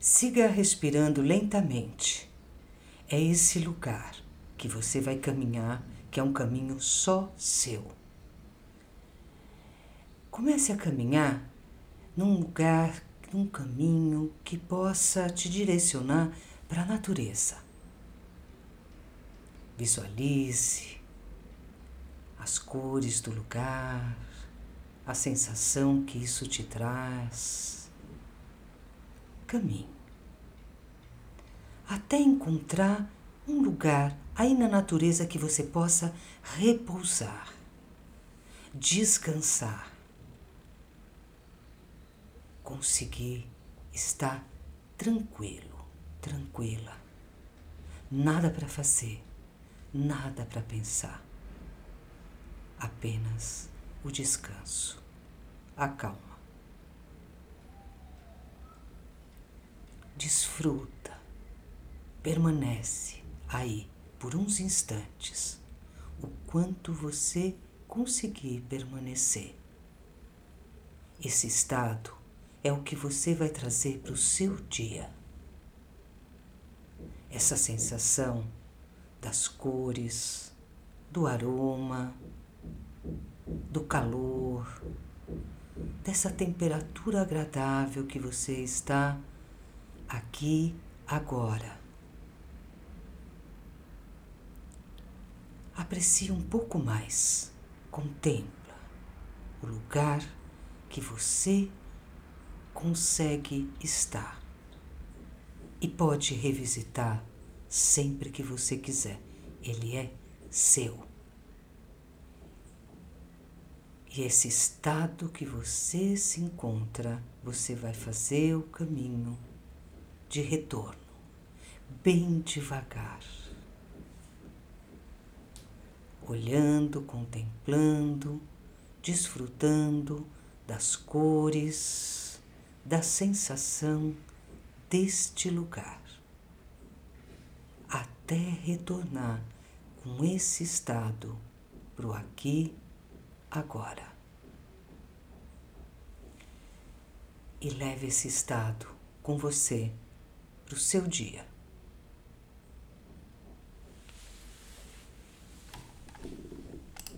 Siga respirando lentamente. É esse lugar que você vai caminhar, que é um caminho só seu. Comece a caminhar num lugar, num caminho que possa te direcionar para a natureza. Visualize as cores do lugar, a sensação que isso te traz. Caminhe até encontrar um lugar aí na natureza que você possa repousar, descansar, conseguir estar tranquilo, tranquila. Nada para fazer, nada para pensar. Apenas o descanso, a calma. Desfruta, permanece aí por uns instantes, o quanto você conseguir permanecer. Esse estado é o que você vai trazer para o seu dia. Essa sensação das cores, do aroma, do calor, dessa temperatura agradável que você está aqui agora. Aprecie um pouco mais, contempla o lugar que você consegue estar e pode revisitar sempre que você quiser. Ele é seu. E esse estado que você se encontra, você vai fazer o caminho de retorno, bem devagar. Olhando, contemplando, desfrutando das cores, da sensação deste lugar, até retornar com esse estado para o aqui, agora. E leve esse estado com você para o seu dia.